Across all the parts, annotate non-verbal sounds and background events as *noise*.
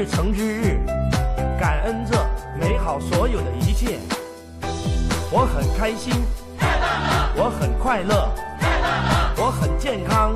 日成之日，感恩这美好所有的一切。我很开心，我很快乐，我很健康，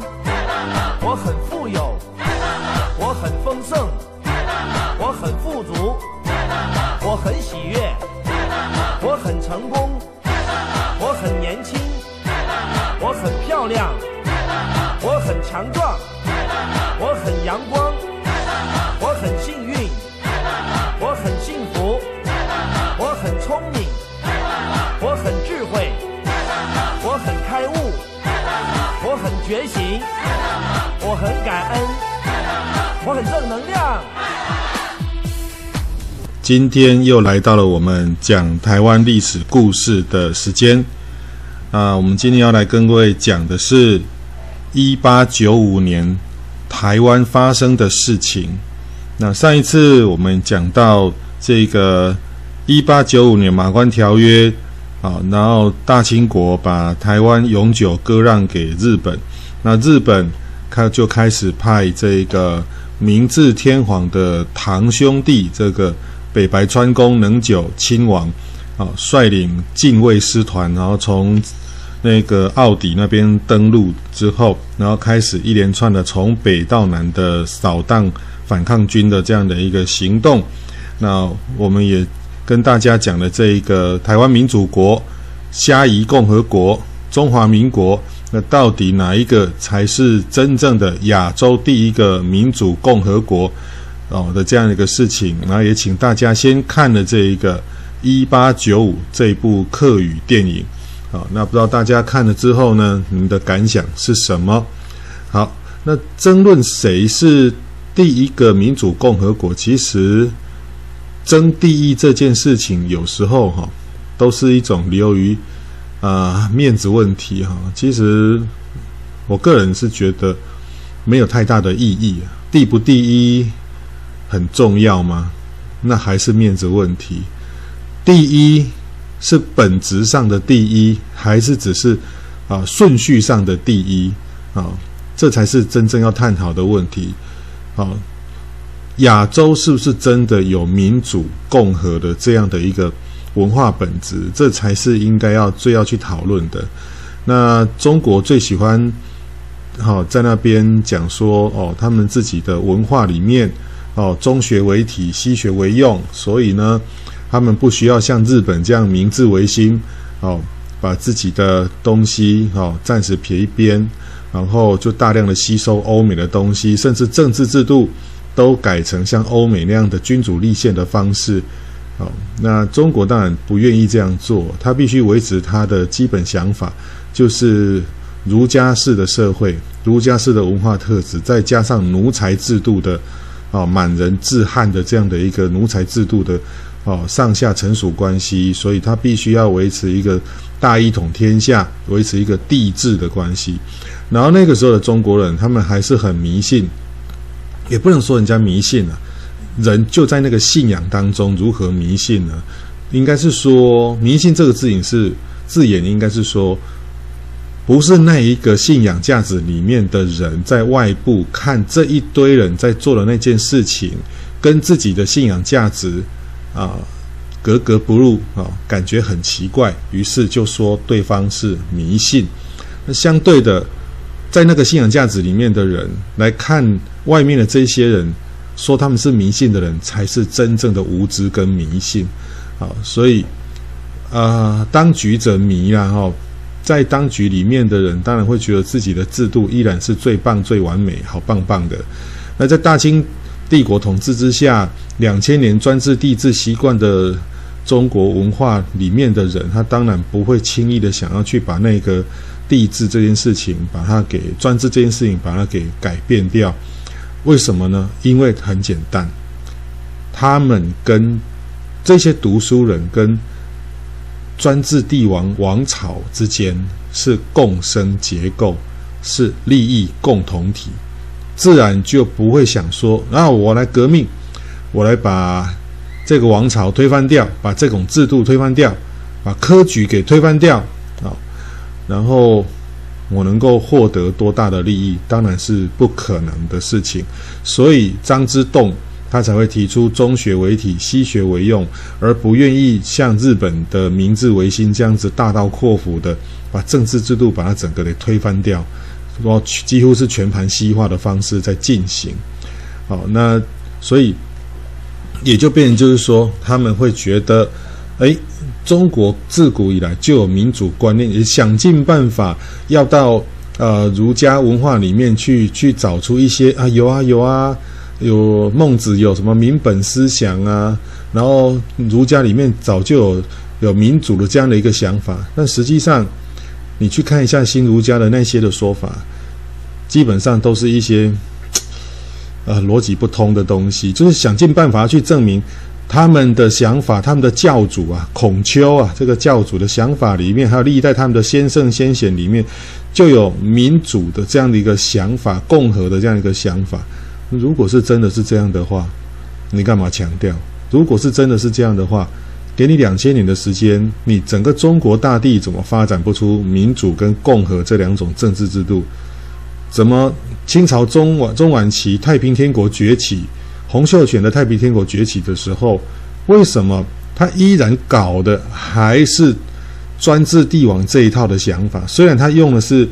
今天又来到了我们讲台湾历史故事的时间啊！我们今天要来跟各位讲的是一八九五年台湾发生的事情。那上一次我们讲到这个一八九五年马关条约啊，然后大清国把台湾永久割让给日本，那日本开就开始派这个明治天皇的堂兄弟这个。北白川宫能久亲王啊，率领近卫师团，然后从那个奥底那边登陆之后，然后开始一连串的从北到南的扫荡反抗军的这样的一个行动。那我们也跟大家讲了这一个台湾民主国、虾夷共和国、中华民国，那到底哪一个才是真正的亚洲第一个民主共和国？哦的这样一个事情，然后也请大家先看了这一个一八九五这一部客语电影，好，那不知道大家看了之后呢，你们的感想是什么？好，那争论谁是第一个民主共和国，其实争第一这件事情，有时候哈都是一种流于啊面子问题哈。其实我个人是觉得没有太大的意义，第不第一。很重要吗？那还是面子问题。第一是本质上的第一，还是只是啊顺序上的第一啊？这才是真正要探讨的问题。啊，亚洲是不是真的有民主共和的这样的一个文化本质？这才是应该要最要去讨论的。那中国最喜欢好在那边讲说哦，他们自己的文化里面。哦，中学为体，西学为用，所以呢，他们不需要像日本这样明治维新，哦，把自己的东西哦暂时撇一边，然后就大量的吸收欧美的东西，甚至政治制度都改成像欧美那样的君主立宪的方式。哦，那中国当然不愿意这样做，他必须维持他的基本想法，就是儒家式的社会，儒家式的文化特质，再加上奴才制度的。哦，满人治汉的这样的一个奴才制度的哦，上下臣属关系，所以他必须要维持一个大一统天下，维持一个帝制的关系。然后那个时候的中国人，他们还是很迷信，也不能说人家迷信啊，人就在那个信仰当中，如何迷信呢？应该是说，迷信这个字眼是字眼，应该是说。不是那一个信仰价值里面的人，在外部看这一堆人在做的那件事情，跟自己的信仰价值啊格格不入啊，感觉很奇怪，于是就说对方是迷信。那相对的，在那个信仰价值里面的人来看外面的这些人，说他们是迷信的人，才是真正的无知跟迷信。啊，所以啊，当局者迷啦，哈。在当局里面的人，当然会觉得自己的制度依然是最棒、最完美、好棒棒的。那在大清帝国统治之下，两千年专制帝制习惯的中国文化里面的人，他当然不会轻易的想要去把那个帝制这件事情，把它给专制这件事情，把它给改变掉。为什么呢？因为很简单，他们跟这些读书人跟。专制帝王王朝之间是共生结构，是利益共同体，自然就不会想说，那我来革命，我来把这个王朝推翻掉，把这种制度推翻掉，把科举给推翻掉啊，然后我能够获得多大的利益，当然是不可能的事情。所以张之洞他才会提出中学为体，西学为用，而不愿意像日本的明治维新这样子大刀阔斧的把政治制度把它整个给推翻掉，说几乎是全盘西化的方式在进行。好，那所以也就变成就是说，他们会觉得，哎。中国自古以来就有民主观念，也想尽办法要到呃儒家文化里面去去找出一些啊有啊有啊有孟子有什么民本思想啊，然后儒家里面早就有有民主的这样的一个想法，但实际上你去看一下新儒家的那些的说法，基本上都是一些 *tsk* 呃逻辑不通的东西，就是想尽办法去证明。他们的想法，他们的教主啊，孔丘啊，这个教主的想法里面，还有历代他们的先圣先贤里面，就有民主的这样的一个想法，共和的这样一个想法。如果是真的是这样的话，你干嘛强调？如果是真的是这样的话，给你两千年的时间，你整个中国大地怎么发展不出民主跟共和这两种政治制度？怎么清朝中晚中晚期太平天国崛起？洪秀全的太平天国崛起的时候，为什么他依然搞的还是专制帝王这一套的想法？虽然他用的是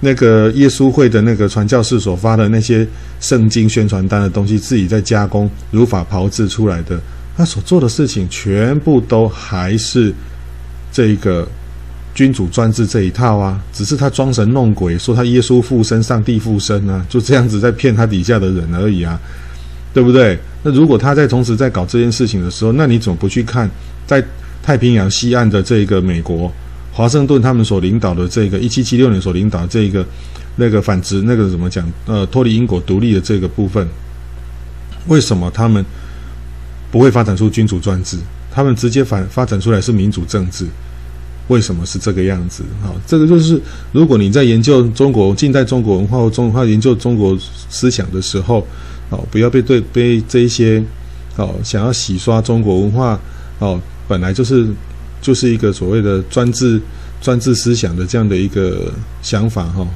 那个耶稣会的那个传教士所发的那些圣经宣传单的东西，自己在加工如法炮制出来的，他所做的事情全部都还是这个君主专制这一套啊！只是他装神弄鬼，说他耶稣附身、上帝附身啊，就这样子在骗他底下的人而已啊！对不对？那如果他在同时在搞这件事情的时候，那你怎么不去看在太平洋西岸的这个美国华盛顿他们所领导的这个一七七六年所领导的这个那个反殖那个怎么讲？呃，脱离英国独立的这个部分，为什么他们不会发展出君主专制？他们直接反发展出来是民主政治？为什么是这个样子？好，这个就是如果你在研究中国近代中国文化或中文化研究中国思想的时候。哦，不要被对被这一些哦想要洗刷中国文化哦，本来就是就是一个所谓的专制专制思想的这样的一个想法哈、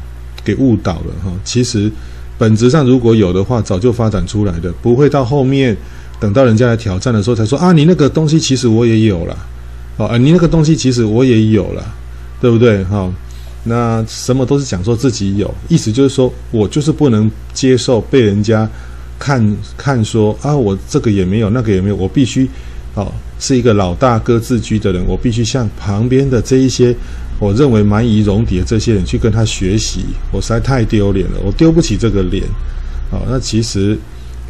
给误导了哈、其实本质上如果有的话，早就发展出来的，不会到后面等到人家来挑战的时候才说啊，你那个东西其实我也有了哦，啊，你那个东西其实我也有了，对不对哈、那什么都是讲说自己有，意思就是说我就是不能接受被人家。看看说啊，我这个也没有，那个也没有，我必须，哦，是一个老大哥自居的人，我必须向旁边的这一些我认为蛮夷戎狄的这些人去跟他学习，我实在太丢脸了，我丢不起这个脸，哦，那其实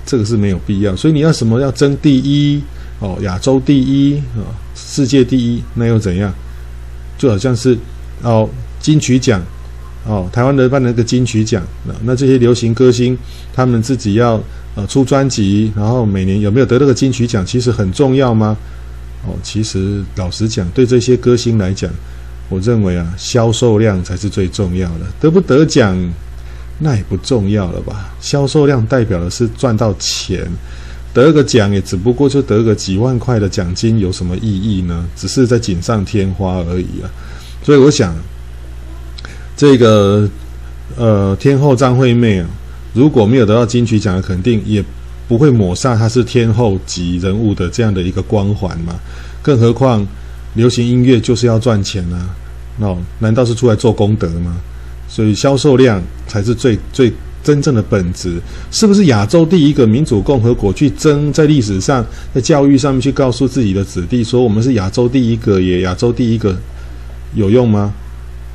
这个是没有必要，所以你要什么要争第一，哦，亚洲第一，哦，世界第一，那又怎样？就好像是哦，金曲奖。哦，台湾的办那个金曲奖，那那这些流行歌星，他们自己要呃出专辑，然后每年有没有得那个金曲奖，其实很重要吗？哦，其实老实讲，对这些歌星来讲，我认为啊，销售量才是最重要的，得不得奖那也不重要了吧？销售量代表的是赚到钱，得个奖也只不过就得个几万块的奖金，有什么意义呢？只是在锦上添花而已啊。所以我想。这个呃，天后张惠妹啊，如果没有得到金曲奖的肯定，也不会抹煞他是天后级人物的这样的一个光环嘛。更何况，流行音乐就是要赚钱啊，哦，难道是出来做功德吗？所以销售量才是最最真正的本质。是不是亚洲第一个民主共和国去争，在历史上，在教育上面去告诉自己的子弟说，我们是亚洲第一个，也亚洲第一个，有用吗？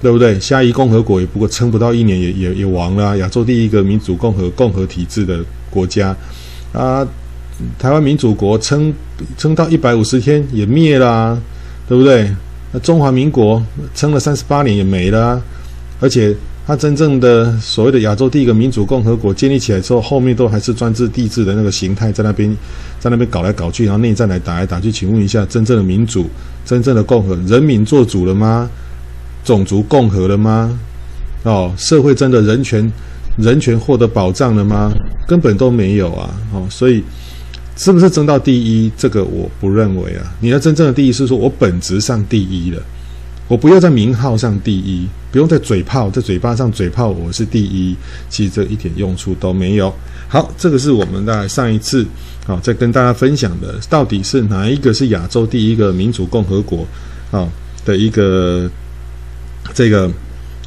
对不对？下一共和国也不过撑不到一年也，也也亡了啊。亚洲第一个民主共和共和体制的国家，啊，台湾民主国撑撑到一百五十天也灭啦，对不对？那中华民国撑了三十八年也没了啊。而且，它真正的所谓的亚洲第一个民主共和国建立起来之后，后面都还是专制帝制的那个形态在那边，在那边搞来搞去，然后内战来打来打去。请问一下，真正的民主、真正的共和，人民做主了吗？种族共和了吗？哦，社会真的人权人权获得保障了吗？根本都没有啊！哦，所以是不是争到第一？这个我不认为啊。你要真正的第一是说我本质上第一了，我不要在名号上第一，不用在嘴炮，在嘴巴上嘴炮我是第一，其实这一点用处都没有。好，这个是我们在上一次啊，在跟大家分享的，到底是哪一个是亚洲第一个民主共和国啊的一个这个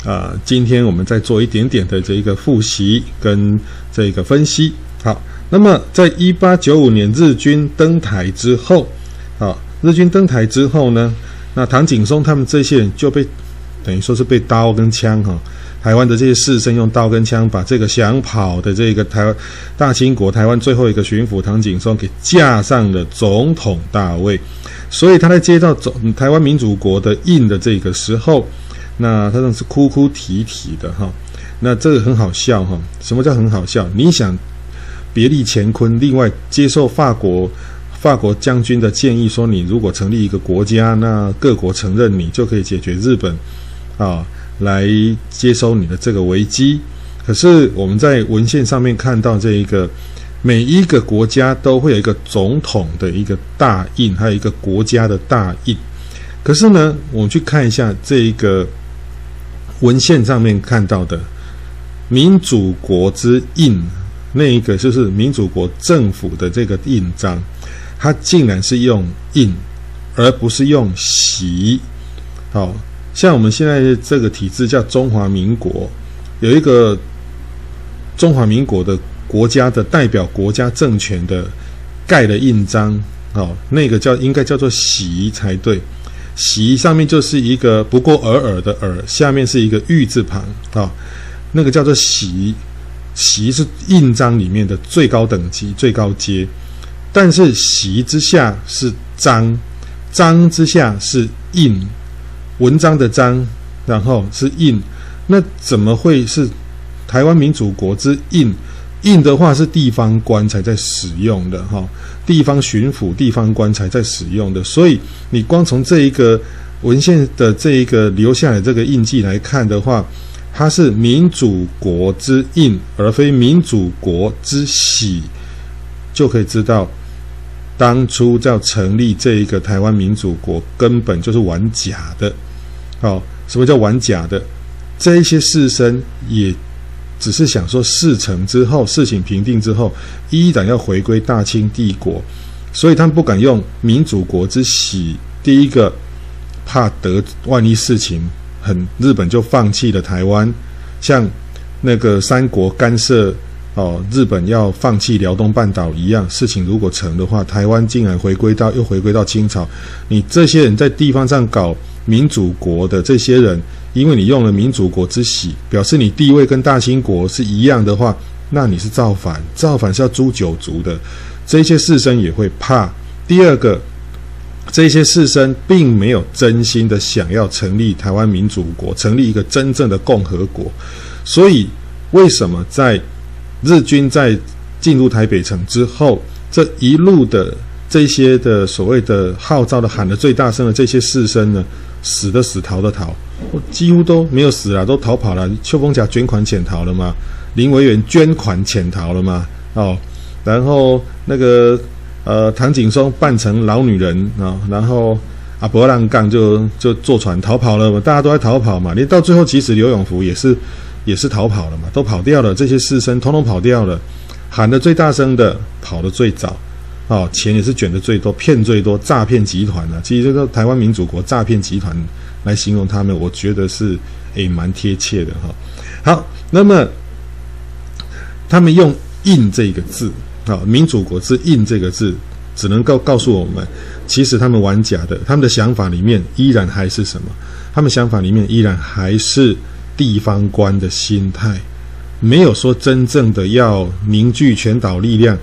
啊，今天我们再做一点点的这一个复习跟这个分析。好，那么在一八九五年日军登台之后，啊，日军登台之后呢，那唐景崧他们这些人就被等于说是被刀跟枪哈，台湾的这些士绅用刀跟枪把这个想跑的这个台湾大清国台湾最后一个巡抚唐景崧给架上了总统大位，所以他在接到总台湾民主国的印的这个时候，那他那是哭哭啼啼的哈，那这个很好笑哈，什么叫很好笑？你想？别立乾坤，另外接受法国法国将军的建议，说你如果成立一个国家，那各国承认你，就可以解决日本啊，来接收你的这个危机。可是我们在文献上面看到，这一个每一个国家都会有一个总统的一个大印，还有一个国家的大印。可是呢，我们去看一下这一个文献上面看到的民主国之印。那一个就是民主国政府的这个印章，它竟然是用印，而不是用玺。好，像我们现在这个体制叫中华民国，有一个中华民国的国家的代表国家政权的盖的印章，哦，那个叫应该叫做玺才对。玺上面就是一个不过尔尔的尔，下面是一个玉字旁，啊，那个叫做玺。玺是印章里面的最高等级、最高阶，但是玺之下是章，章之下是印，文章的章，然后是印，那怎么会是台湾民主国之印？印的话是地方官才在使用的哈，地方巡抚、地方官才在使用的，所以你光从这一个文献的这一个留下来这个印记来看的话。它是民主国之印，而非民主国之玺，就可以知道，当初要成立这一个台湾民主国，根本就是玩假的。好、什么叫玩假的？这一些士绅也只是想说，事成之后，事情平定之后，依然要回归大清帝国，所以他们不敢用民主国之喜。第一个，怕得万一事情。很，日本就放弃了台湾，像那个三国干涉哦，日本要放弃辽东半岛一样。事情如果成的话，台湾竟然回归到又回归到清朝。你这些人在地方上搞民主国的这些人，因为你用了民主国之喜，表示你地位跟大清国是一样的话，那你是造反，造反是要诛九族的。这些士绅也会怕。第二个。这些士绅并没有真心的想要成立台湾民主国，成立一个真正的共和国，所以为什么在日军在进入台北城之后，这一路的这些的所谓的号召的喊得最大声的这些士绅呢，死的死，逃的逃，我几乎都没有死了，都逃跑了。秋风甲捐款潜逃了嘛？林维源捐款潜逃了嘛？哦，然后那个。呃，唐景崧扮成老女人啊，然后阿伯浪杠就就坐船逃跑了嘛，大家都在逃跑嘛。你到最后，其实刘永福也是也是逃跑了嘛，都跑掉了。这些士绅统统跑掉了，喊得最大声的，跑得最早，哦，钱也是卷得最多，骗最多，诈骗集团啊。其实这个台湾民主国诈骗集团来形容他们，我觉得是诶蛮贴切的哈。好，那么他们用“印”这个字。啊，民主国之印这个字，只能够告诉我们，其实他们玩假的，他们的想法里面依然还是什么？他们想法里面依然还是地方官的心态，没有说真正的要凝聚全岛力量，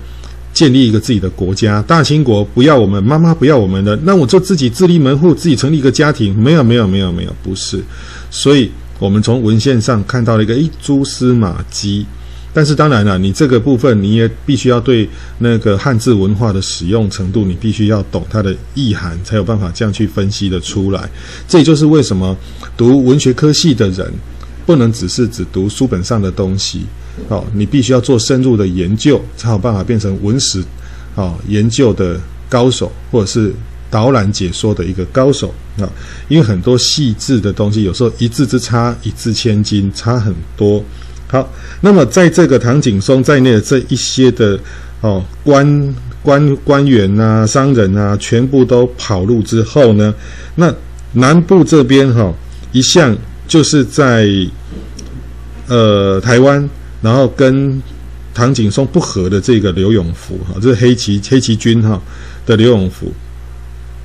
建立一个自己的国家。大清国不要我们，妈妈不要我们的，那我就自己自立门户，自己成立一个家庭。没有，没有，没有，没有，不是。所以我们从文献上看到了一个一蛛丝马迹。但是当然了，你这个部分你也必须要对那个汉字文化的使用程度，你必须要懂它的意涵，才有办法这样去分析的出来。这也就是为什么读文学科系的人不能只是只读书本上的东西，哦，你必须要做深入的研究，才有办法变成文史哦研究的高手，或者是导览解说的一个高手啊。因为很多细致的东西，有时候一字之差，一字千金，差很多。好，那么在这个唐景崧在内的这一些的哦官官官员啊、商人啊，全部都跑路之后呢，那南部这边哈、哦，一向就是在呃台湾，然后跟唐景崧不和的这个刘永福哈，这是黑旗黑旗军哈的刘永福，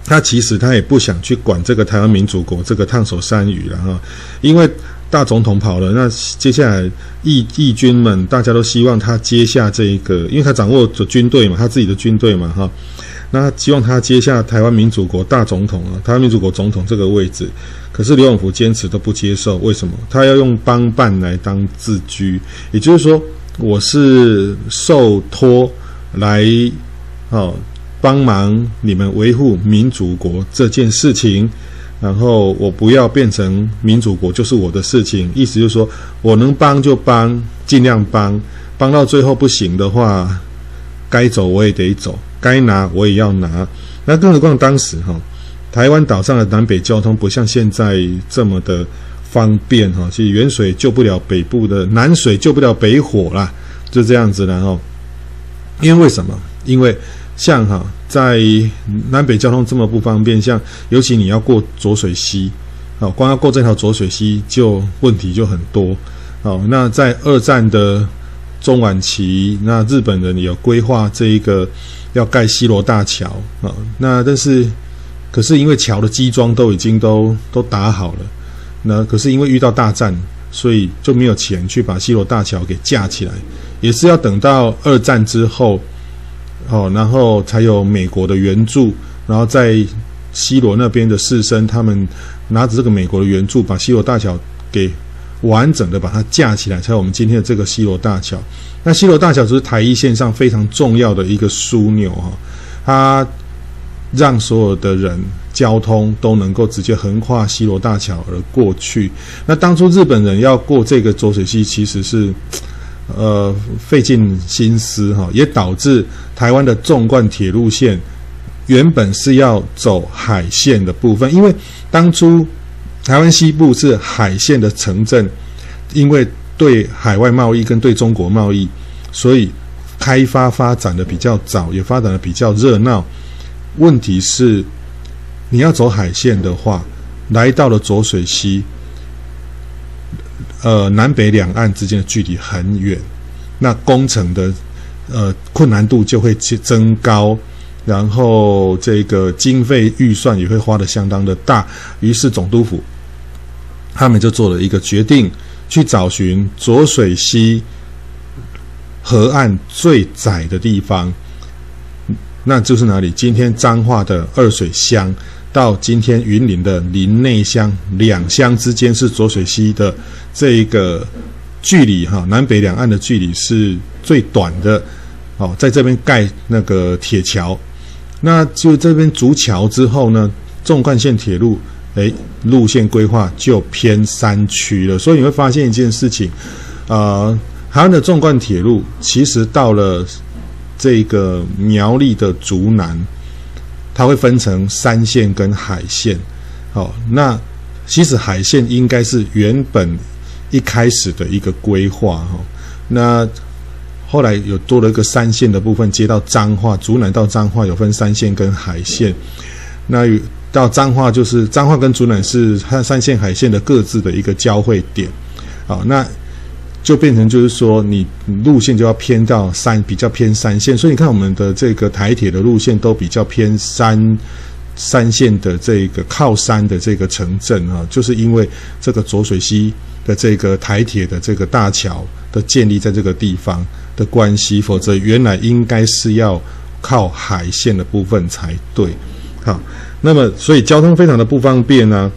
他其实他也不想去管这个台湾民主国这个烫手山芋了哈，因为。大总统跑了，那接下来义义军们大家都希望他接下这一个，因为他掌握着军队嘛，他自己的军队嘛，哈，那希望他接下台湾民主国大总统啊，台湾民主国总统这个位置。可是刘永福坚持都不接受，为什么？他要用帮办来当自居，也就是说，我是受托来哦帮忙你们维护民主国这件事情。然后我不要变成民主国，就是我的事情。意思就是说我能帮就帮，尽量帮，帮到最后不行的话，该走我也得走，该拿我也要拿。那更何况当时哈，台湾岛上的南北交通不像现在这么的方便哈。其实远水救不了北部的，南水救不了北火啦，就这样子。然后，因为为什么？因为。像哈，在南北交通这么不方便，像尤其你要过浊水溪，哦，光要过这条浊水溪就问题就很多，哦，那在二战的中晚期，那日本人有规划这一个要盖西罗大桥啊，那但是可是因为桥的基桩都已经都都打好了，那可是因为遇到大战，所以就没有钱去把西罗大桥给架起来，也是要等到二战之后。哦，然后才有美国的援助，然后在西罗那边的士绅，他们拿着这个美国的援助，把西罗大桥给完整的把它架起来，才有我们今天的这个西罗大桥。那西罗大桥就是台一线上非常重要的一个枢纽哈，它让所有的人交通都能够直接横跨西罗大桥而过去。那当初日本人要过这个浊水溪，其实是。呃，费尽心思哈，也导致台湾的纵贯铁路线原本是要走海线的部分，因为当初台湾西部是海线的城镇，因为对海外贸易跟对中国贸易，所以开发发展的比较早，也发展的比较热闹。问题是，你要走海线的话，来到了浊水溪。呃，南北两岸之间的距离很远，那工程的呃困难度就会增高，然后这个经费预算也会花得相当的大。于是总督府他们就做了一个决定，去找寻浊水溪河岸最窄的地方，那就是哪里？今天彰化的二水乡。到今天云林的林内乡两乡之间是浊水溪的这一个距离哈，南北两岸的距离是最短的哦，在这边盖那个铁桥，那就这边筑桥之后呢，纵贯线铁路诶路线规划就偏山区了，所以你会发现一件事情，呃，台湾的纵贯铁路其实到了这个苗栗的竹南。它会分成山线跟海线，好，那其实海线应该是原本一开始的一个规划哈，那后来有多了一个山线的部分，接到彰化，竹南到彰化有分山线跟海线，那到彰化就是彰化跟竹南是它三线海线的各自的一个交汇点，好，那。就变成就是说，你路线就要偏到山，比较偏山线，所以你看我们的这个台铁的路线都比较偏山山线的这个靠山的这个城镇啊，就是因为这个浊水溪的这个台铁的这个大桥的建立在这个地方的关系，否则原来应该是要靠海线的部分才对。好，那么所以交通非常的不方便呢，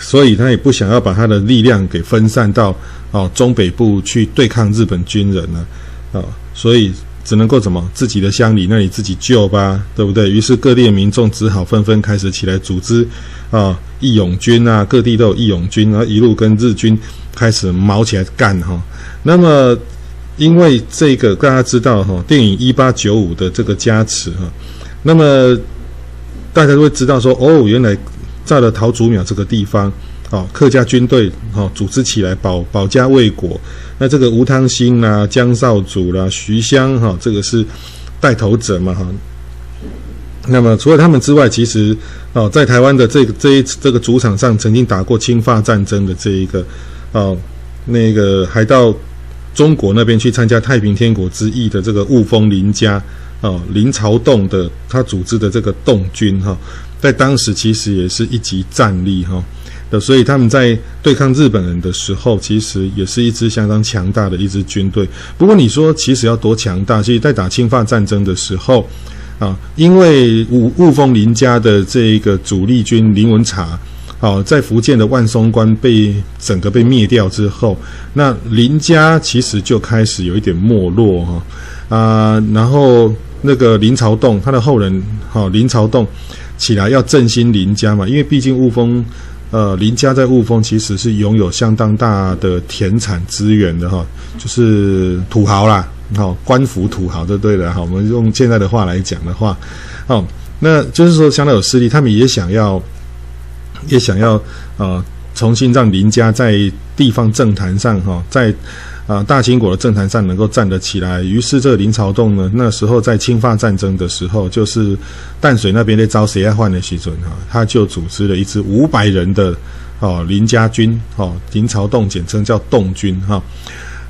所以他也不想要把他的力量给分散到。哦，中北部去对抗日本军人呢，啊、所以只能够怎么自己的乡里那里自己救吧，对不对？于是各地的民众只好纷纷开始起来组织啊义勇军啊，各地都有义勇军，然后一路跟日军开始卯起来干哈、那么因为这个大家知道哈、哦，电影《一八九五》的这个加持哈、那么大家都会知道说，哦，原来在了桃竹苗这个地方，哦，客家军队哦组织起来保保家卫国。那这个吴汤兴啦、江少祖啦、徐襄哈，这个是带头者嘛哈。那么除了他们之外，其实哦，在台湾的这个这一这个主场上，曾经打过清法战争的这一个哦，那个还到中国那边去参加太平天国之役的这个雾峰林家。哦，林朝栋的他组织的这个洞军哈，在当时其实也是一级战力哈的，所以他们在对抗日本人的时候，其实也是一支相当强大的一支军队。不过你说其实要多强大？其实，在打清法战争的时候啊，因为雾雾峰林家的这一个主力军林文察，哦，在福建的万松关被整个被灭掉之后，那林家其实就开始有一点没落哈啊，然后。那个林朝栋，他的后人，哈、林朝栋起来要振兴林家嘛，因为毕竟雾峰，呃，林家在雾峰其实是拥有相当大的田产资源的哈、就是土豪啦，好、官府土豪就对了哈、我们用现在的话来讲的话，哦，那就是说相当有势力，他们也想要，也想要呃，重新让林家在地方政坛上哈、在。啊，大清国的政坛上能够站得起来，于是这个林朝栋呢，那时候在清法战争的时候，就是淡水那边的招谁爱换的时准哈，他就组织了一支五百人的哦林家军哦，林朝栋简称叫栋军哈，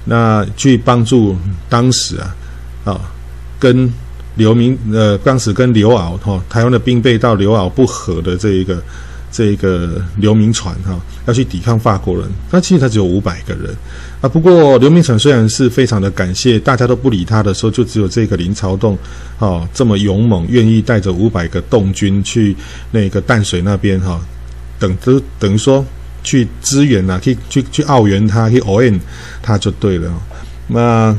那去帮助当时啊啊跟刘明呃当时跟刘敖哈台湾的兵备到刘敖不和的这一个这一个刘铭传哈要去抵抗法国人，那其实他只有五百个人。啊，不过刘铭传虽然是非常的感谢，大家都不理他的时候，就只有这个林朝栋，哦，这么勇猛，愿意带着五百个洞军去那个淡水那边哈、哦，等都等于说去支援、啊，去去去奥援他，去応援他就对了。那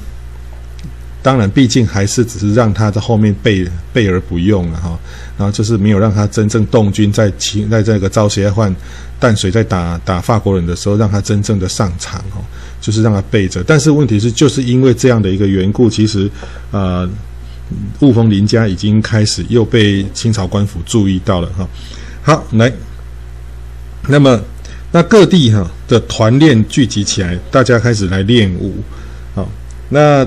当然，毕竟还是只是让他在后面备备而不用了哈、然后就是没有让他真正动军在清在这个招协换淡水在打打法国人的时候，让他真正的上场哦。就是让他备着，但是问题是，就是因为这样的一个缘故，其实，呃，雾峰林家已经开始又被清朝官府注意到了哈。好，来，那么那各地哈的团练聚集起来，大家开始来练武，好，那。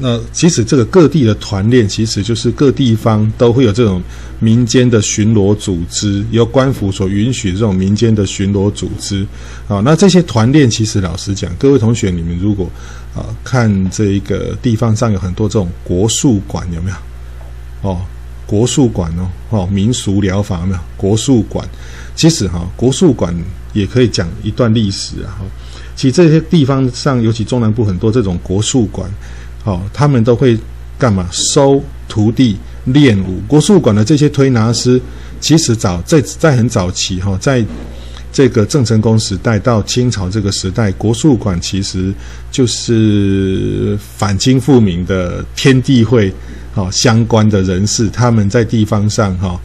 那其实这个各地的团练，其实就是各地方都会有这种民间的巡逻组织，由官府所允许这种民间的巡逻组织。啊，那这些团练，其实老实讲，各位同学，你们如果啊看这一个地方上有很多这种国术馆，有没有？哦，国术馆哦，哦，民俗疗法有没有？国术馆，其实哈，国术馆也可以讲一段历史啊。其实这些地方上，尤其中南部很多这种国术馆。哦，他们都会干嘛？收徒弟练武。国术馆的这些推拿师，其实早在在很早期哈，在这个郑成功时代到清朝这个时代，国术馆其实就是反清复明的天地会哦相关的人士，他们在地方上哈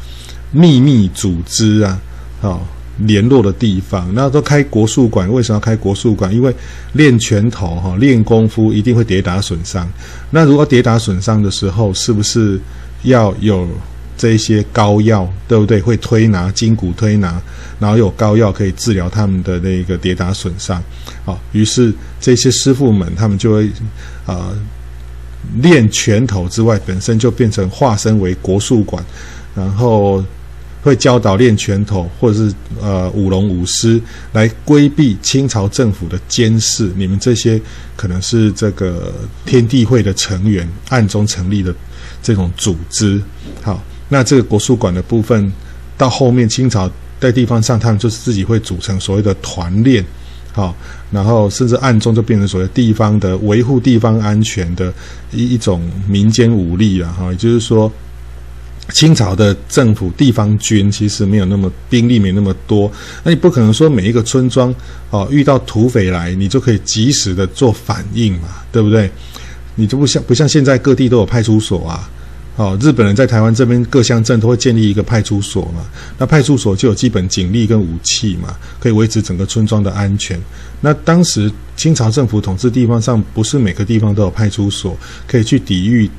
秘密组织啊，哦。联络的地方，那都开国术馆。为什么要开国术馆？因为练拳头哈，练功夫一定会跌打损伤。那如果跌打损伤的时候，是不是要有这些膏药，对不对？会推拿筋骨推拿，然后有膏药可以治疗他们的那个跌打损伤。好，于是这些师傅们他们就会啊、呃、练拳头之外，本身就变成化身为国术馆，然后。会教导练拳头，或者是呃舞龙舞狮，来规避清朝政府的监视。你们这些可能是这个天地会的成员，暗中成立的这种组织。好，那这个国术馆的部分，到后面清朝在地方上，他们就是自己会组成所谓的团练。好，然后甚至暗中就变成所谓地方的维护地方安全的一一种民间武力了。哈，也就是说。清朝的政府地方军其实没有那么兵力，没那么多，那你不可能说每一个村庄哦遇到土匪来，你就可以及时的做反应嘛，对不对？你就不像不像现在各地都有派出所啊，哦，日本人在台湾这边各乡镇都会建立一个派出所嘛，那派出所就有基本警力跟武器嘛，可以维持整个村庄的安全。那当时清朝政府统治地方上，不是每个地方都有派出所可以去抵御。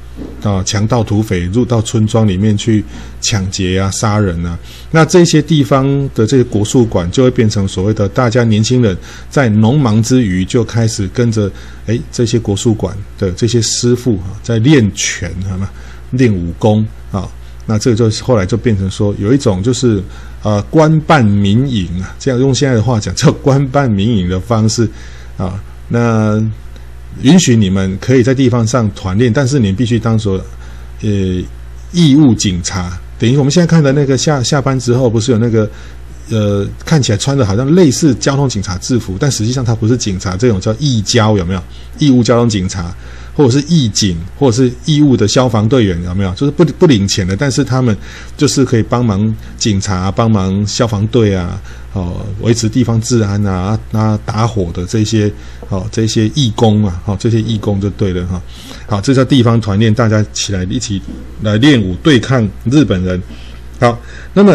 啊强盗土匪入到村庄里面去抢劫啊、杀人啊。那这些地方的这些国术馆就会变成所谓的大家年轻人在农忙之余就开始跟着诶这些国术馆的这些师傅啊在练拳好啊、练武功啊。那这个就后来就变成说有一种就是呃官办民营啊，这样用现在的话讲叫官办民营的方式啊，那。允许你们可以在地方上团练，但是你必须当做呃义务警察，等于我们现在看的那个下下班之后，不是有那个呃看起来穿的好像类似交通警察制服，但实际上他不是警察，这种叫义交有没有？义务交通警察。或者是义警，或者是义务的消防队员，有没有？就是不不领钱的，但是他们就是可以帮忙警察、帮忙消防队啊，哦，维持地方治安啊，那打火的这些，哦，这些义工啊，哦，这些义工就对了哈。好，这叫地方团练，大家起来一起来练武对抗日本人。好，那么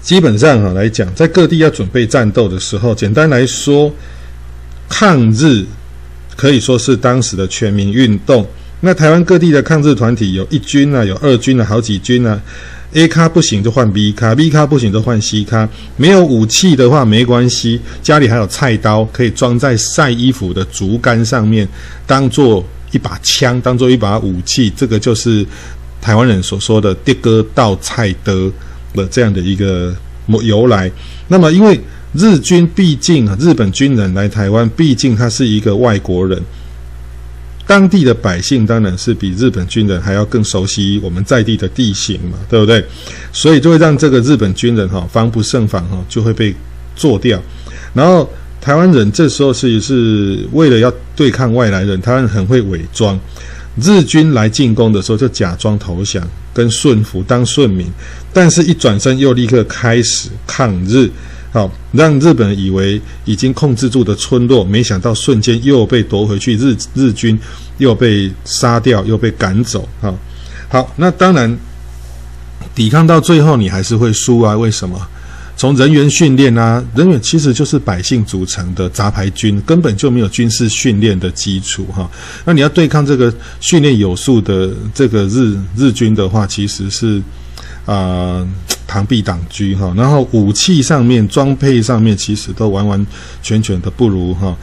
基本上哈来讲，在各地要准备战斗的时候，简单来说，抗日。可以说是当时的全民运动。那台湾各地的抗日团体有一军啊，有二军啊，好几军啊。A 咖不行就换 B 咖，B 咖不行就换 C 咖。没有武器的话没关系，家里还有菜刀，可以装在晒衣服的竹竿上面，当做一把枪，当做一把武器。这个就是台湾人所说的“跌哥倒菜的”的这样的一个由来。那么因为。日军毕竟啊，日本军人来台湾，毕竟他是一个外国人，当地的百姓当然是比日本军人还要更熟悉我们在地的地形嘛，对不对？所以就会让这个日本军人哈防不胜防哈，就会被做掉。然后台湾人这时候是是为了要对抗外来人，台湾人很会伪装。日军来进攻的时候就假装投降跟顺服当顺民，但是一转身又立刻开始抗日。好，让日本以为已经控制住的村落，没想到瞬间又被夺回去，日日军又被杀掉，又被赶走。好，好，那当然抵抗到最后，你还是会输啊？为什么？从人员训练啊，人员其实就是百姓组成的杂牌军，根本就没有军事训练的基础哈。那你要对抗这个训练有素的这个日日军的话，其实是啊。螳臂挡车哈，然后武器上面、装配上面，其实都完完全全的不如哈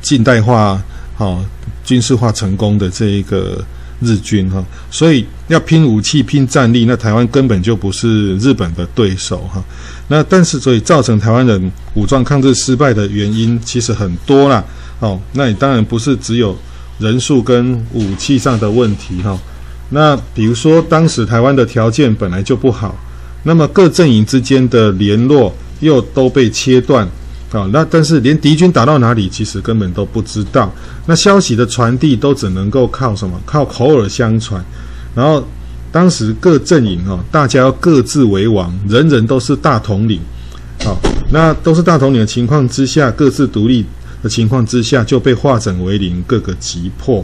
近代化、哈军事化成功的这一个日军哈，所以要拼武器、拼战力，那台湾根本就不是日本的对手哈。那但是，所以造成台湾人武装抗日失败的原因其实很多啦。哦，那你当然不是只有人数跟武器上的问题哈。那比如说，当时台湾的条件本来就不好。那么各阵营之间的联络又都被切断，啊，那但是连敌军打到哪里，其实根本都不知道。那消息的传递都只能够靠什么？靠口耳相传。然后当时各阵营啊，大家要各自为王，人人都是大统领，好，那都是大统领的情况之下，各自独立的情况之下，就被化整为零，各个击破，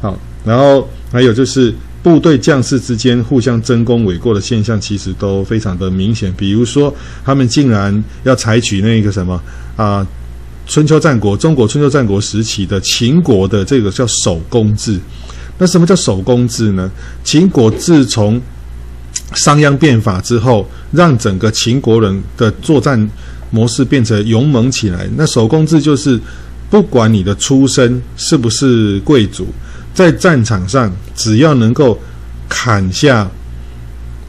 好，然后还有就是。部队将士之间互相争功诿过的现象，其实都非常的明显。比如说，他们竟然要采取那个什么啊，春秋战国中国春秋战国时期的秦国的这个叫守宫制。那什么叫守宫制呢？秦国自从商鞅变法之后，让整个秦国人的作战模式变成勇猛起来。那守宫制就是，不管你的出身是不是贵族。在战场上，只要能够砍下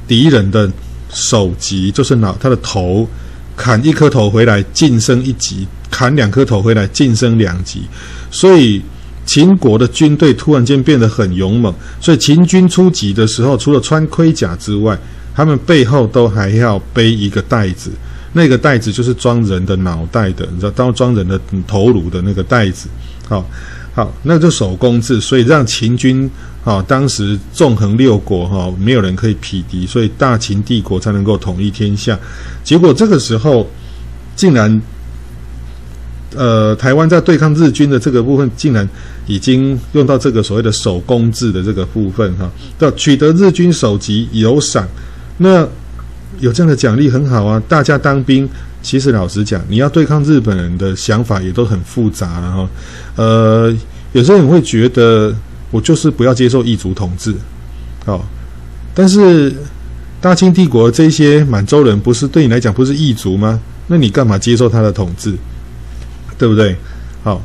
敌人的首级，就是脑他的头，砍一颗头回来晋升一级，砍两颗头回来晋升两级。所以秦国的军队突然间变得很勇猛。所以秦军出击的时候，除了穿盔甲之外，他们背后都还要背一个袋子，那个袋子就是装人的脑袋的，你知道，当装人的头颅的那个袋子，好。好，那就守宫制，所以让秦军啊、哦，当时纵横六国哈、哦，没有人可以匹敌，所以大秦帝国才能够统一天下。结果这个时候，竟然，呃，台湾在对抗日军的这个部分，竟然已经用到这个所谓的守宫制的这个部分哈，要、取得日军首级有赏，那有这样的奖励很好啊，大家当兵。其实老实讲，你要对抗日本人的想法也都很复杂，然后，呃，有时候你会觉得我就是不要接受异族统治，好，但是大清帝国这些满洲人不是对你来讲不是异族吗？那你干嘛接受他的统治？对不对？好，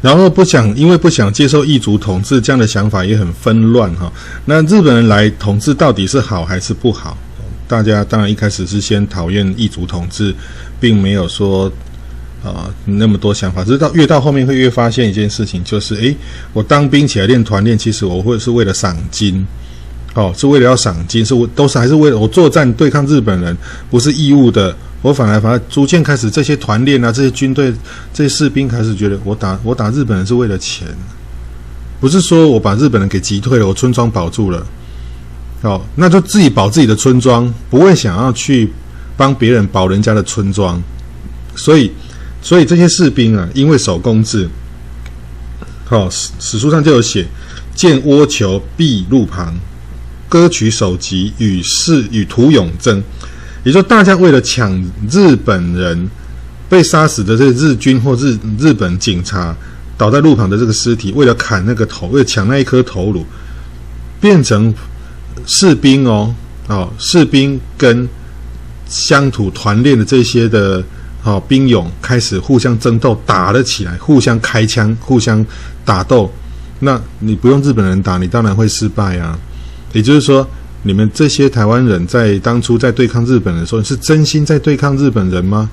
然后不想因为不想接受异族统治，这样的想法也很纷乱哈。那日本人来统治到底是好还是不好？大家当然一开始是先讨厌异族统治，并没有说。啊，那么多想法，直到越到后面会越发现一件事情，就是诶，我当兵起来练团练，其实我会是为了赏金，哦，是为了要赏金，是我都是还是为了我作战对抗日本人，不是义务的。我反而反而逐渐开始这些团练啊，这些军队这些士兵开始觉得我打我打日本人是为了钱，不是说我把日本人给击退了，我村庄保住了，哦，那就自己保自己的村庄，不会想要去帮别人保人家的村庄，所以。所以这些士兵啊，因为守公制，好、哦、史史书上就有写：见倭囚必路旁，割取首级，与士与土勇争。也就，大家为了抢日本人被杀死的这个日军或日日本警察倒在路旁的这个尸体，为了砍那个头，为了抢那一颗头颅，变成士兵哦哦，士兵跟乡土团练的这些的。哦，兵勇开始互相争斗，打了起来，互相开枪，互相打斗。那你不用日本人打，你当然会失败啊。也就是说，你们这些台湾人在当初在对抗日本人的时候，是真心在对抗日本人吗？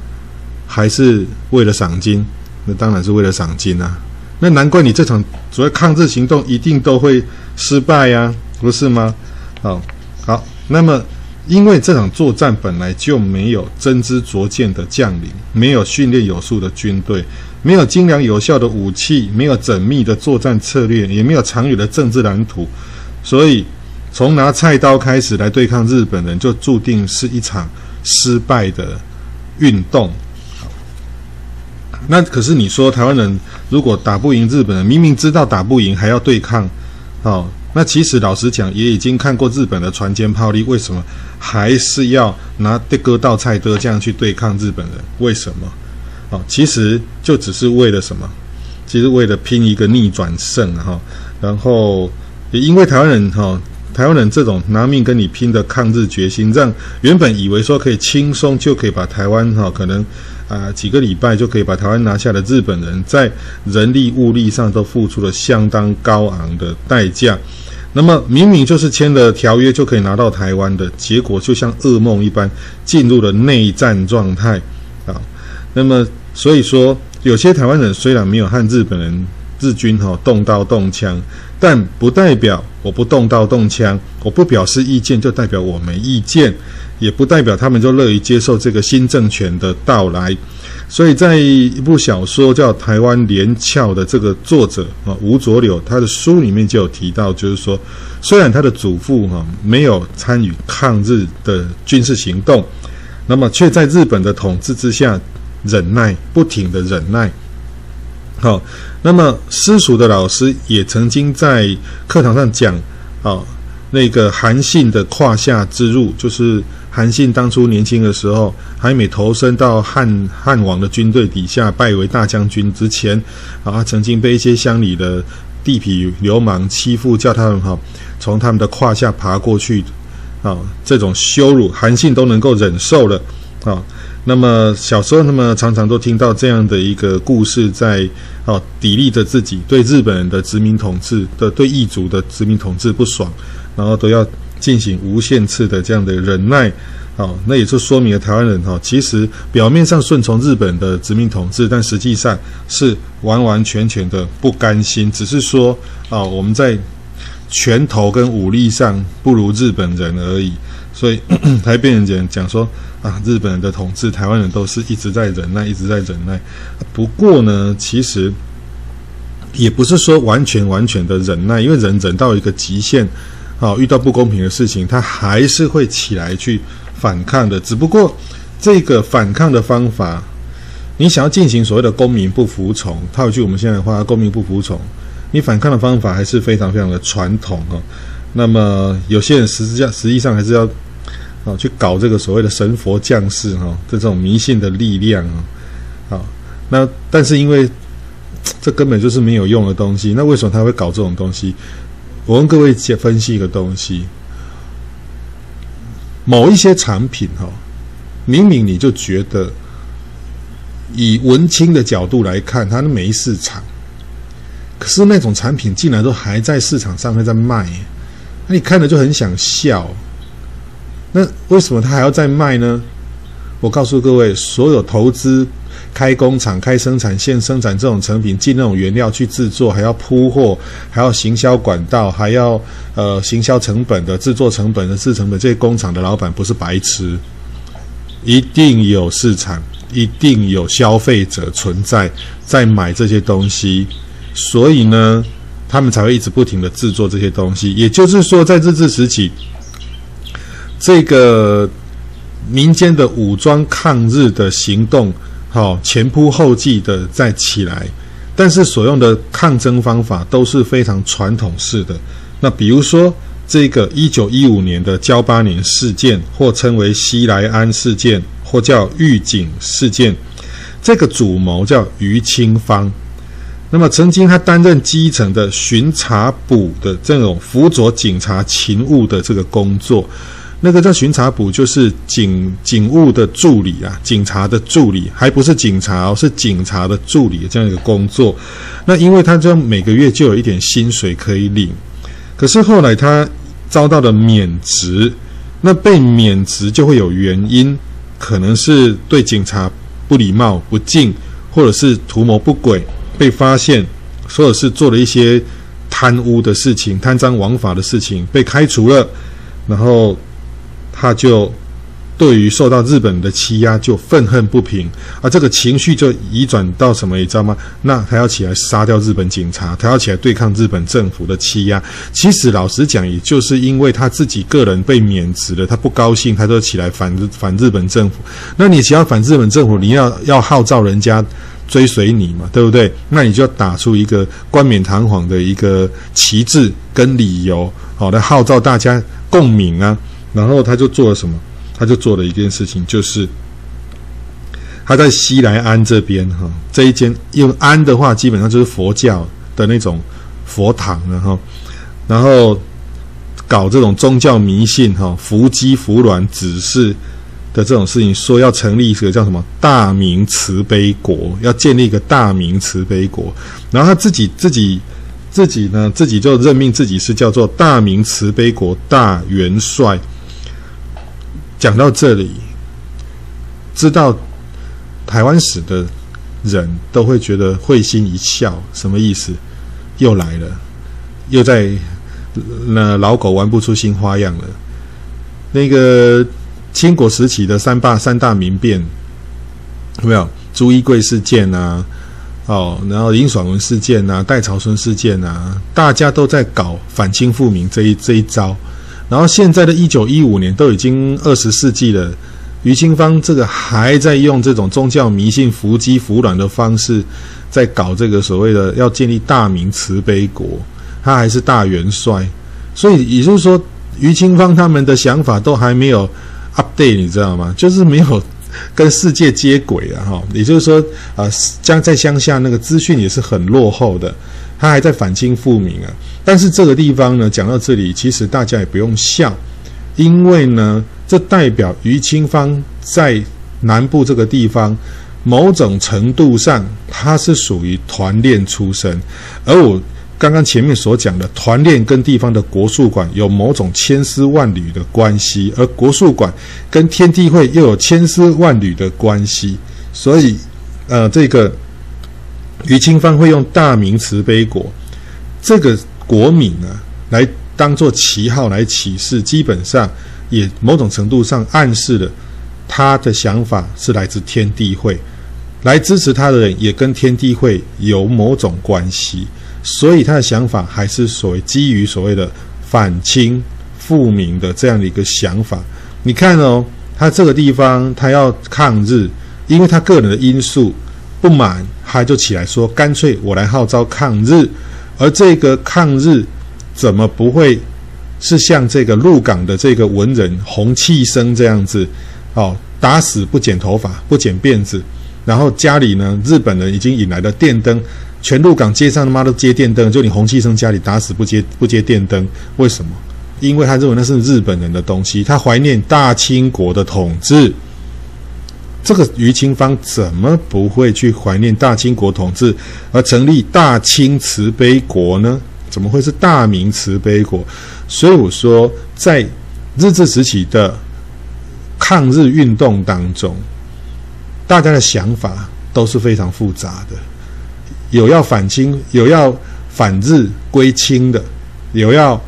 还是为了赏金？那当然是为了赏金啊。那难怪你这场所谓抗日行动一定都会失败呀，不是吗？好，好，那么。因为这场作战本来就没有真知灼见的将领，没有训练有素的军队，没有精良有效的武器，没有缜密的作战策略，也没有长远的政治蓝图，所以从拿菜刀开始来对抗日本人，就注定是一场失败的运动。那可是你说台湾人如果打不赢日本人，明明知道打不赢还要对抗，哦。那其实老实讲，也已经看过日本的船坚炮利，为什么还是要拿这割稻菜刀这样去对抗日本人？为什么？哦，其实就只是为了什么？其实为了拼一个逆转胜哈。然后也因为台湾人哈，台湾人这种拿命跟你拼的抗日决心，让原本以为说可以轻松就可以把台湾哈可能。啊，几个礼拜就可以把台湾拿下的日本人，在人力物力上都付出了相当高昂的代价。那么明明就是签了条约就可以拿到台湾的，结果就像噩梦一般进入了内战状态啊。那么所以说，有些台湾人虽然没有和日本人、日军哈动刀动枪，但不代表我不动刀动枪，我不表示意见就代表我没意见。也不代表他们就乐于接受这个新政权的到来，所以在一部小说叫《台湾连翘》的这个作者啊吴浊流，他的书里面就有提到，就是说，虽然他的祖父哈没有参与抗日的军事行动，那么却在日本的统治之下忍耐，不停的忍耐。好，那么私塾的老师也曾经在课堂上讲啊，那个韩信的胯下之辱，就是。韩信当初年轻的时候，还没投身到汉汉王的军队底下，拜为大将军之前，啊，曾经被一些乡里的地痞流氓欺负，叫他们哈从他们的胯下爬过去，啊，这种羞辱，韩信都能够忍受了，啊，那么小时候，那么常常都听到这样的一个故事，在啊砥砺着自己对日本人的殖民统治的对异族的殖民统治不爽，然后都要。进行无限次的这样的忍耐，好，那也就说明了台湾人哈，其实表面上顺从日本的殖民统治，但实际上是完完全全的不甘心，只是说啊，我们在拳头跟武力上不如日本人而已，所以才变成讲讲说啊，日本人的统治，台湾人都是一直在忍耐，一直在忍耐。不过呢，其实也不是说完全完全的忍耐，因为人忍到一个极限。好，遇到不公平的事情，他还是会起来去反抗的。只不过，这个反抗的方法，你想要进行所谓的公民不服从，套一句我们现在的话，公民不服从，你反抗的方法还是非常非常的传统哦。那么，有些人实际上实际上还是要啊去搞这个所谓的神佛降世哈，这种迷信的力量啊。好，那但是因为这根本就是没有用的东西。那为什么他会搞这种东西？我跟各位解分析一个东西：某一些产品哈，明明你就觉得以文青的角度来看，它没市场，可是那种产品竟然都还在市场上还在卖，那你看着就很想笑。那为什么他还要再卖呢？我告诉各位，所有投资开工厂、开生产线生产这种成品，进那种原料去制作，还要铺货，还要行销管道，还要呃行销成本的制作成本的制成本，这些工厂的老板不是白痴，一定有市场，一定有消费者存在在买这些东西，所以呢，他们才会一直不停的制作这些东西。也就是说，在日治时期。这个民间的武装抗日的行动，好前仆后继的再起来，但是所用的抗争方法都是非常传统式的。那比如说这个一九一五年的噍吧哖事件，或称为西来安事件，或叫玉井事件，这个主谋叫于清芳。那么曾经他担任基层的巡查捕的这种辅佐警察勤务的这个工作。那个叫巡查补，就是警警务的助理啊，警察的助理，还不是警察哦，是警察的助理这样一个工作。那因为他这样每个月就有一点薪水可以领，可是后来他遭到了免职，那被免职就会有原因，可能是对警察不礼貌、不敬，或者是图谋不轨被发现，或者是做了一些贪污的事情、贪赃枉法的事情被开除了，然后。他就对于受到日本的欺压就愤恨不平，而这个情绪就移转到什么，你知道吗？那他要起来杀掉日本警察，他要起来对抗日本政府的欺压。其实老实讲，也就是因为他自己个人被免职了，他不高兴，他就起来反日反日本政府。那你想要反日本政府，你要要号召人家追随你嘛，对不对？那你就要打出一个冠冕堂皇的一个旗帜跟理由，好来号召大家共鸣啊。然后他就做了什么？他就做了一件事情，就是他在西来庵这边哈，这一间用庵的话，基本上就是佛教的那种佛堂了哈。然后搞这种宗教迷信哈，伏击服软指示的这种事情，说要成立一个叫什么大明慈悲国，要建立一个大明慈悲国。然后他自己自己自己呢，自己就任命自己是叫做大明慈悲国大元帅。讲到这里，知道台湾史的人都会觉得会心一笑，什么意思？又来了，又在那老狗玩不出新花样了。那个清国时期的三大三大民变，有没有朱一贵事件啊？哦，然后林爽文事件啊，戴潮春事件啊，大家都在搞反清复明这一这一招。然后现在的一九一五年都已经二十世纪了，于清芳这个还在用这种宗教迷信、伏击服软的方式，在搞这个所谓的要建立大明慈悲国，他还是大元帅，所以也就是说，于清芳他们的想法都还没有 update，你知道吗？就是没有跟世界接轨啊，哈，也就是说，啊、呃，将在乡下那个资讯也是很落后的。他还在反清复明啊，但是这个地方呢，讲到这里，其实大家也不用笑，因为呢，这代表于清芳在南部这个地方，某种程度上他是属于团练出身，而我刚刚前面所讲的团练跟地方的国术馆有某种千丝万缕的关系，而国术馆跟天地会又有千丝万缕的关系，所以，呃，这个。于清芳会用大明慈悲国这个国名呢，来当做旗号来起事，基本上也某种程度上暗示了他的想法是来自天地会，来支持他的人也跟天地会有某种关系，所以他的想法还是所谓基于所谓的反清复明的这样的一个想法。你看哦，他这个地方他要抗日，因为他个人的因素。不满，他就起来说：“干脆我来号召抗日。”而这个抗日怎么不会是像这个鹿港的这个文人洪弃生这样子？哦，打死不剪头发，不剪辫子，然后家里呢，日本人已经引来了电灯，全鹿港街上他妈都接电灯，就你洪七生家里打死不接不接电灯，为什么？因为他认为那是日本人的东西，他怀念大清国的统治。这个于清芳怎么不会去怀念大清国统治而成立大清慈悲国呢？怎么会是大明慈悲国？所以我说，在日治时期的抗日运动当中，大家的想法都是非常复杂的，有要反清，有要反日归清的，有要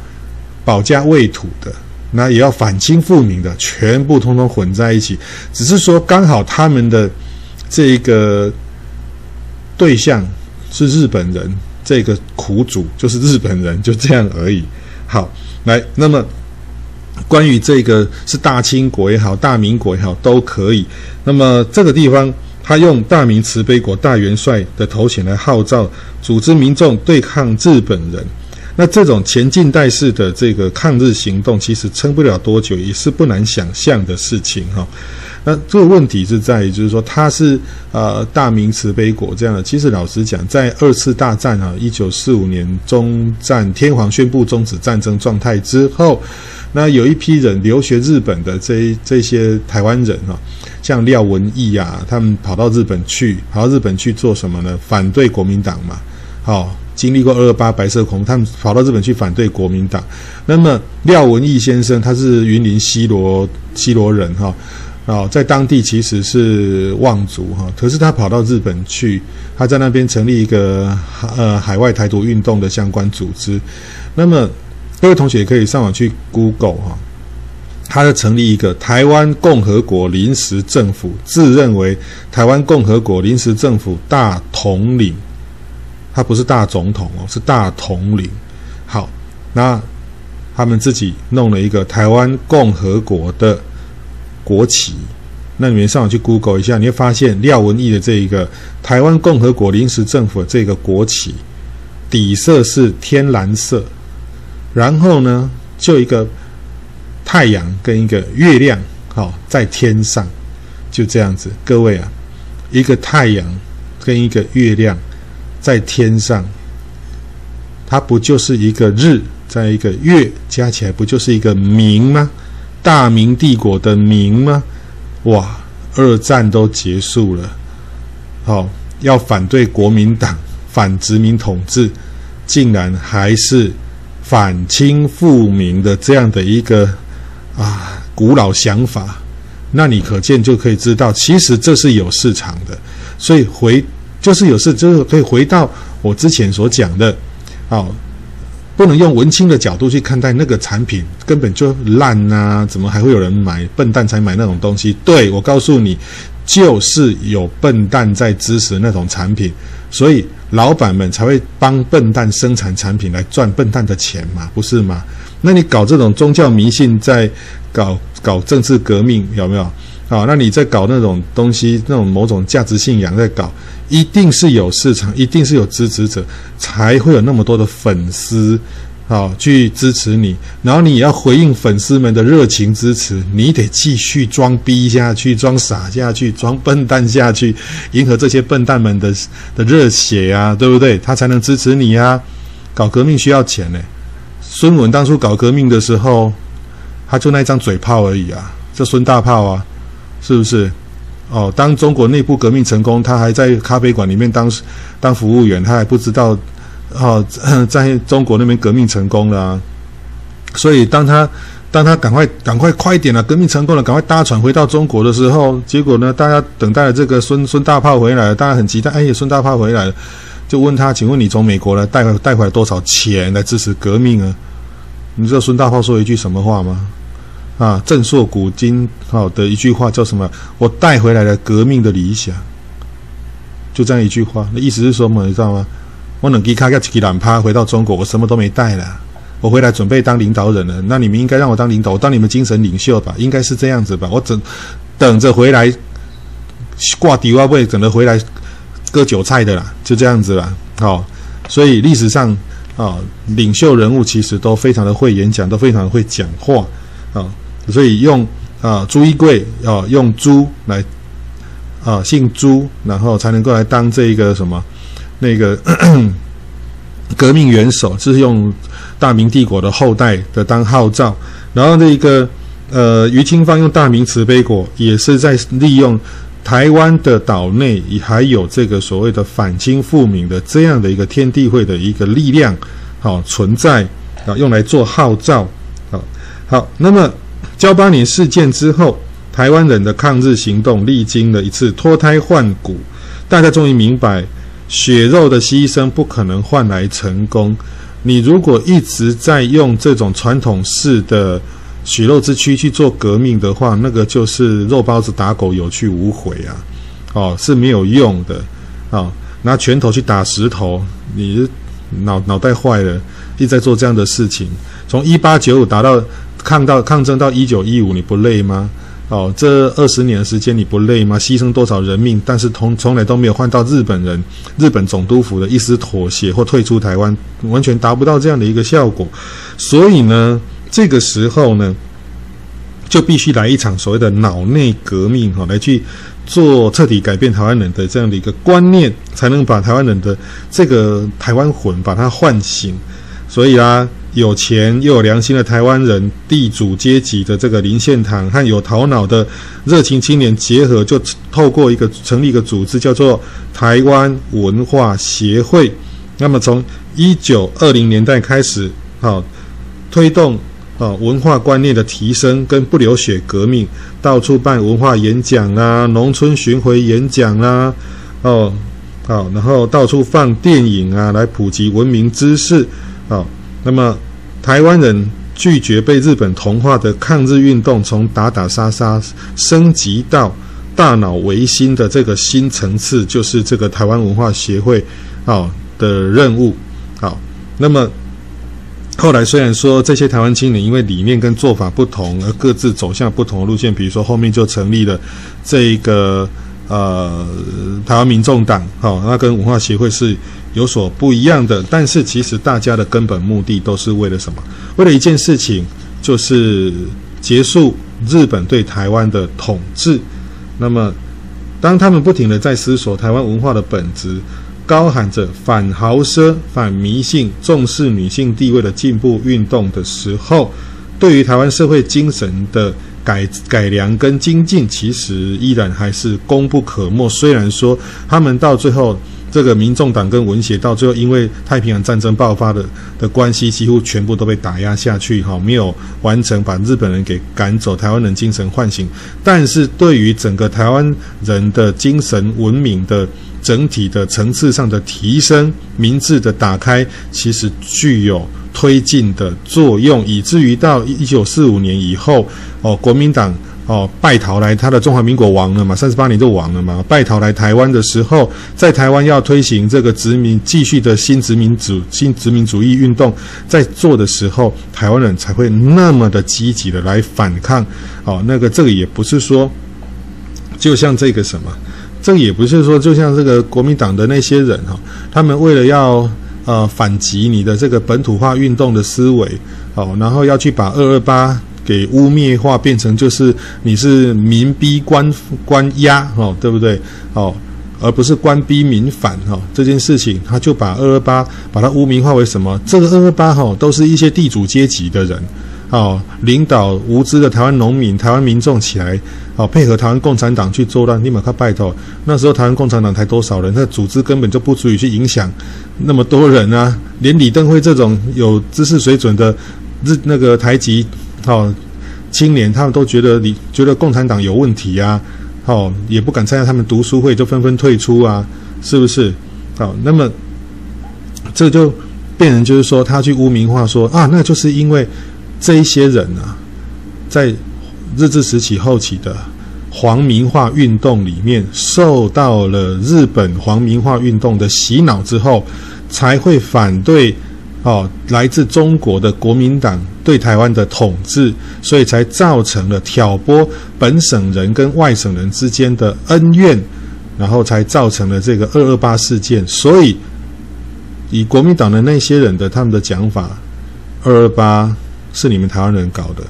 保家卫土的。那也要反清复明的，全部通通混在一起。只是说，刚好他们的这个对象是日本人，这个苦主就是日本人，就这样而已。*laughs* 好，来，那么关于这个是大清国也好，大明国也好，都可以。那么这个地方，他用大明慈悲国大元帅的头衔来号召，组织民众对抗日本人。那这种前近代式的这个抗日行动，其实撑不了多久，也是不难想象的事情哈。那这个问题是在于，就是说他是呃大明慈悲国这样的。其实老实讲，在二次大战啊，一九四五年中战，天皇宣布终止战争状态之后，那有一批人留学日本的这这些台湾人啊，像廖文毅啊，他们跑到日本去，跑到日本去做什么呢？反对国民党嘛，好。经历过二二八白色恐怖，他们跑到日本去反对国民党。那么廖文毅先生，他是云林西螺西螺人哈，啊，在当地其实是望族哈，可是他跑到日本去，他在那边成立一个呃海外台独运动的相关组织。那么各位同学也可以上网去 Google 哈，他在成立一个台湾共和国临时政府，自认为台湾共和国临时政府大统领。他不是大总统哦，是大统领。好，那他们自己弄了一个台湾共和国的国旗。那你们上网去 Google 一下，你会发现廖文毅的这一个台湾共和国临时政府的这个国旗，底色是天蓝色，然后呢，就一个太阳跟一个月亮，好，在天上，就这样子。各位啊，一个太阳跟一个月亮。在天上，它不就是一个日，再一个月，加起来不就是一个明吗？大明帝国的明吗？哇，二战都结束了，好，要反对国民党，反殖民统治，竟然还是反清复明的这样的一个啊古老想法，那你可见就可以知道，其实这是有市场的，所以回。就是有事，就是可以回到我之前所讲的，哦，不能用文青的角度去看待那个产品，根本就烂呐，怎么还会有人买？笨蛋才买那种东西。对，我告诉你，就是有笨蛋在支持那种产品，所以老板们才会帮笨蛋生产产品来赚笨蛋的钱嘛，不是吗？那你搞这种宗教迷信，在搞搞政治革命，有没有？啊，那你在搞那种东西，那种某种价值信仰在搞。一定是有市场，一定是有支持者，才会有那么多的粉丝，好去支持你。然后你也要回应粉丝们的热情支持，你得继续装逼下去，装傻下去，装笨蛋下去，迎合这些笨蛋们的的热血呀，对不对？他才能支持你呀。搞革命需要钱呢。孙文当初搞革命的时候，他就那一张嘴炮而已啊，这孙大炮啊，是不是？哦，当中国内部革命成功，他还在咖啡馆里面当当服务员，他还不知道，哦，在中国那边革命成功了啊。所以当他当他赶快赶快快一点了，革命成功了，赶快搭船回到中国的时候，结果呢，大家等待了这个孙孙大炮回来了，大家很期待，哎呀，孙大炮回来了，就问他，请问你从美国来带带回来多少钱来支持革命啊？你知道孙大炮说一句什么话吗？啊，震烁古今好的一句话叫什么？我带回来了革命的理想，就这样一句话。那意思是说嘛，你知道吗？我能给卡个几两趴回到中国，我什么都没带了，我回来准备当领导人了。那你们应该让我当领导，我当你们精神领袖吧？应该是这样子吧？我等等着回来挂底外位，等着回来割韭菜的啦，就这样子啦。好，所以历史上啊，领袖人物其实都非常的会演讲，都非常的会讲话啊。所以用啊朱一贵啊用朱来啊姓朱，然后才能够来当这一个什么那个 *coughs* 革命元首，就是用大明帝国的后代的当号召，然后那个呃于清芳用大明慈悲国，也是在利用台湾的岛内，还有这个所谓的反清复明的这样的一个天地会的一个力量，好、存在啊，用来做号召，好、哦，好，那么噍吧哖事件之后。台湾人的抗日行动历经了一次脱胎换骨，大家终于明白，血肉的牺牲不可能换来成功。你如果一直在用这种传统式的血肉之躯去做革命的话，那个就是肉包子打狗，有去无回啊！哦，是没有用的啊、哦！拿拳头去打石头，你脑脑袋坏了，一直在做这样的事情。从一八九五打到抗到抗争到一九一五，你不累吗？哦，这二十年的时间你不累吗？牺牲多少人命，但是从从来都没有换到日本人、日本总督府的一丝妥协或退出台湾，完全达不到这样的一个效果。所以呢，这个时候呢，就必须来一场所谓的脑内革命，哈，来去做彻底改变台湾人的这样的一个观念，才能把台湾人的这个台湾魂把它唤醒。所以啊。有钱又有良心的台湾人，地主阶级的这个林献堂和有头脑的热情青年结合，就透过一个成立一个组织，叫做台湾文化协会。那么从一九二零年代开始，好推动啊文化观念的提升跟不流血革命，到处办文化演讲啦、农村巡回演讲啦，哦好，然后到处放电影啊，来普及文明知识，好。那么，台湾人拒绝被日本同化的抗日运动，从打打杀杀升级到大脑维新的这个新层次，就是这个台湾文化协会啊的任务。好，那么后来虽然说这些台湾青年因为理念跟做法不同而各自走向不同的路线，比如说后面就成立了这个呃台湾民众党，好，那跟文化协会是。有所不一样的，但是其实大家的根本目的都是为了什么？为了一件事情，就是结束日本对台湾的统治。那么，当他们不停地在思索台湾文化的本质，高喊着反豪奢、反迷信、重视女性地位的进步运动的时候，对于台湾社会精神的改改良跟精进，其实依然还是功不可没。虽然说他们到最后。这个民众党跟文协到最后，因为太平洋战争爆发的的关系，几乎全部都被打压下去，哈，没有完成把日本人给赶走，台湾人精神唤醒。但是对于整个台湾人的精神文明的整体的层次上的提升、民智的打开，其实具有推进的作用，以至于到一九四五年以后，哦，国民党。哦，败逃来，他的中华民国亡了嘛？三十八年就亡了嘛？败逃来台湾的时候，在台湾要推行这个殖民，继续的新殖民主新殖民主义运动，在做的时候，台湾人才会那么的积极的来反抗。哦，那个这个也不是说，就像这个什么，这个也不是说，就像这个国民党的那些人哈、哦，他们为了要呃反击你的这个本土化运动的思维，哦，然后要去把二二八。给污蔑化，变成就是你是民逼官官压哦，对不对？哦，而不是官逼民反、哦。这件事情，他就把二二八把它污名化为什么？这个二二八哈，都是一些地主阶级的人哦，领导无知的台湾农民、台湾民众起来哦，配合台湾共产党去作乱。你们看拜托，那时候台湾共产党才多少人？那组织根本就不足以去影响那么多人啊！连李登辉这种有知识水准的日那个台籍。好，青年他们都觉得你觉得共产党有问题啊，好，也不敢参加他们读书会，就纷纷退出啊，是不是？好，那么这就变成就是说，他去污名化说啊，那就是因为这一些人啊，在日治时期后期的皇民化运动里面，受到了日本皇民化运动的洗脑之后，才会反对。哦，来自中国的国民党对台湾的统治，所以才造成了挑拨本省人跟外省人之间的恩怨，然后才造成了这个二二八事件。所以，以国民党的那些人的他们的讲法，二二八是你们台湾人搞的，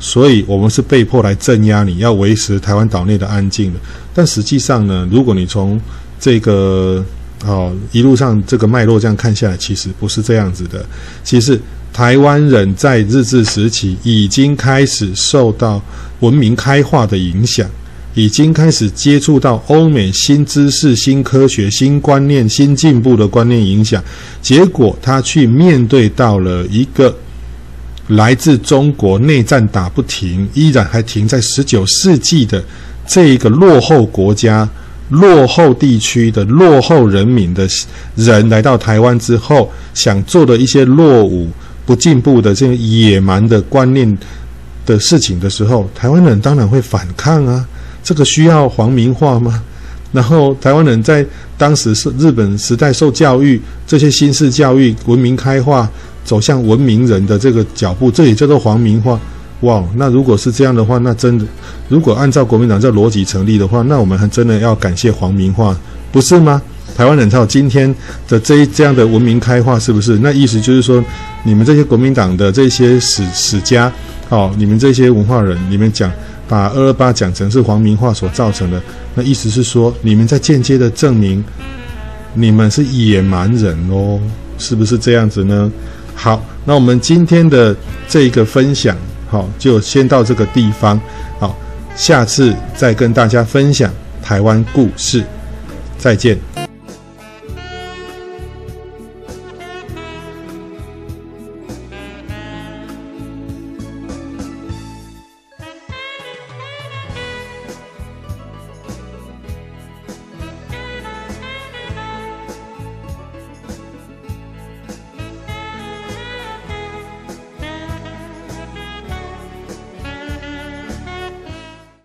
所以我们是被迫来镇压你，要维持台湾岛内的安静的。但实际上呢，如果你从这个哦，一路上这个脉络这样看下来，其实不是这样子的。其实台湾人在日治时期已经开始受到文明开化的影响，已经开始接触到欧美新知识、新科学、新观念、新进步的观念影响，结果他去面对到了一个来自中国内战打不停，依然还停在十九世纪的这一个落后国家。落后地区的落后人民的人来到台湾之后，想做的一些落伍、不进步的这种野蛮的观念的事情的时候，台湾人当然会反抗啊。这个需要皇民化吗？*laughs* 然后台湾人在当时是日本时代受教育，这些新式教育、文明开化，走向文明人的这个脚步，这也叫做皇民化。哇，那如果是这样的话，那真的，如果按照国民党这逻辑成立的话，那我们还真的要感谢皇明化，不是吗？台湾人才有今天的这一这样的文明开化，是不是？那意思就是说，你们这些国民党的这些史史家，哦，你们这些文化人，你们讲把二二八讲成是皇明化所造成的，那意思是说，你们在间接的证明你们是野蛮人哦，是不是这样子呢？好，那我们今天的这一个分享。好，就先到这个地方。好，下次再跟大家分享台湾故事。再见。